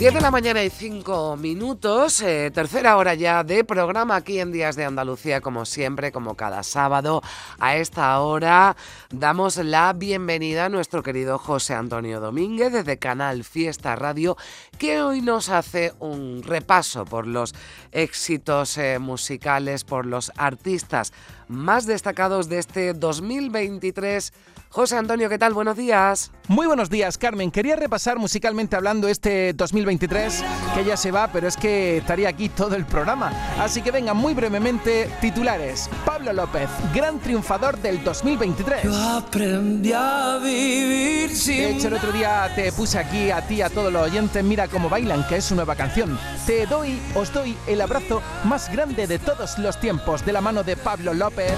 10 de la mañana y 5 minutos, eh, tercera hora ya de programa aquí en Días de Andalucía, como siempre, como cada sábado. A esta hora damos la bienvenida a nuestro querido José Antonio Domínguez desde Canal Fiesta Radio, que hoy nos hace un repaso por los éxitos eh, musicales, por los artistas más destacados de este 2023 José Antonio, ¿qué tal? Buenos días. Muy buenos días, Carmen. Quería repasar musicalmente hablando este 2023, que ya se va, pero es que estaría aquí todo el programa. Así que venga, muy brevemente, titulares. Pablo López, gran triunfador del 2023. Yo aprendí a vivir sin... De hecho, el otro día te puse aquí a ti, a todos los oyentes, mira cómo bailan, que es su nueva canción. Te doy, os doy el abrazo más grande de todos los tiempos, de la mano de Pablo López,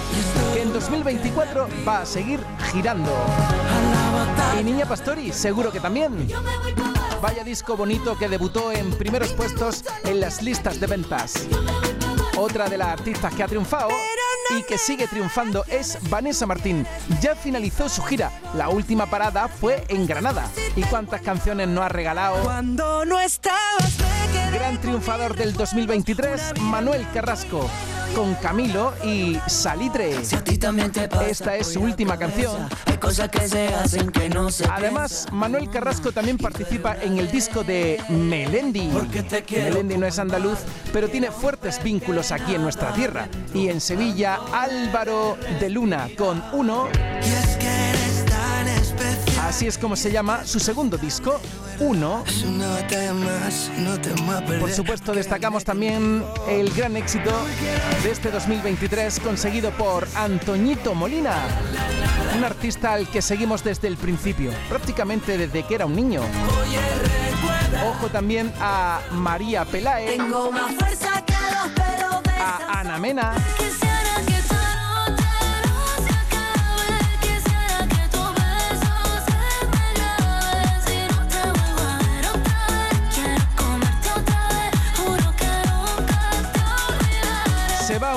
que en 2024 va a seguir girando y Niña Pastori, seguro que también. Vaya disco bonito que debutó en primeros puestos en las listas de ventas. Otra de las artistas que ha triunfado y que sigue triunfando es Vanessa Martín. Ya finalizó su gira. La última parada fue en Granada. ¿Y cuántas canciones nos ha regalado? Cuando no estabas. Gran triunfador del 2023, Manuel Carrasco con Camilo y Salitre. Esta es su última canción. Además, Manuel Carrasco también participa en el disco de Melendi. Melendi no es andaluz, pero tiene fuertes vínculos aquí en nuestra tierra. Y en Sevilla, Álvaro de Luna con Uno. Así es como se llama su segundo disco, Uno. Por supuesto, destacamos también el gran éxito de este 2023 conseguido por Antoñito Molina, un artista al que seguimos desde el principio, prácticamente desde que era un niño. Ojo también a María Pelae, a Ana Mena.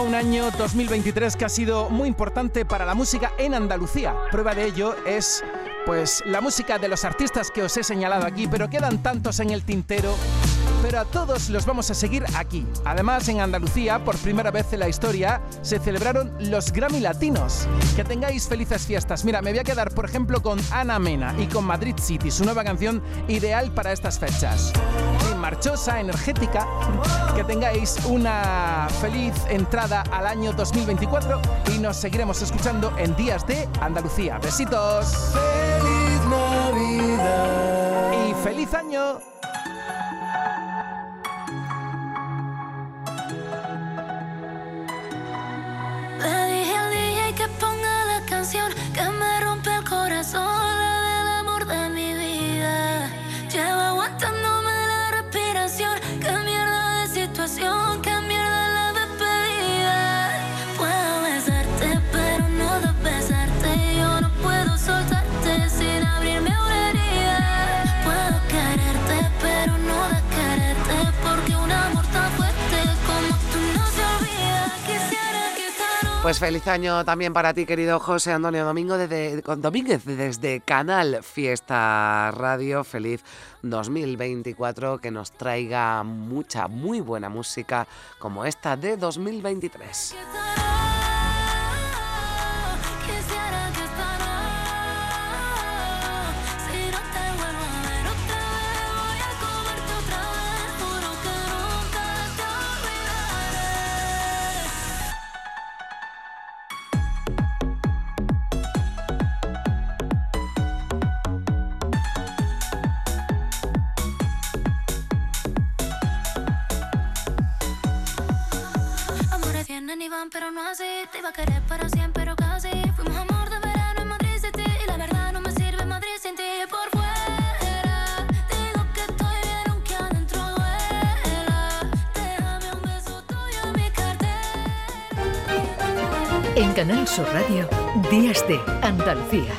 Un año 2023 que ha sido muy importante para la música en Andalucía. Prueba de ello es pues la música de los artistas que os he señalado aquí, pero quedan tantos en el tintero pero a todos los vamos a seguir aquí. Además, en Andalucía, por primera vez en la historia, se celebraron los Grammy Latinos. Que tengáis felices fiestas. Mira, me voy a quedar, por ejemplo, con Ana Mena y con Madrid City, su nueva canción ideal para estas fechas. Y marchosa, energética. Que tengáis una feliz entrada al año 2024 y nos seguiremos escuchando en Días de Andalucía. Besitos. Feliz Navidad. Y feliz año. que me rompe el corazón, la del amor de mi vida. Lleva aguantándome la respiración, qué mierda de situación que Pues feliz año también para ti, querido José Antonio Domingo desde, Domínguez, desde Canal Fiesta Radio. Feliz 2024, que nos traiga mucha, muy buena música como esta de 2023. Pero no así. Te iba a querer para siempre, pero casi. Fuimos amor de verano en Madrid City. Y la verdad no me sirve Madrid sin ti. Por fuera, digo que estoy bien, aunque adentro duela. Déjame un beso tuyo en mi cartera. En Canal Sur Radio, Días de Andalucía.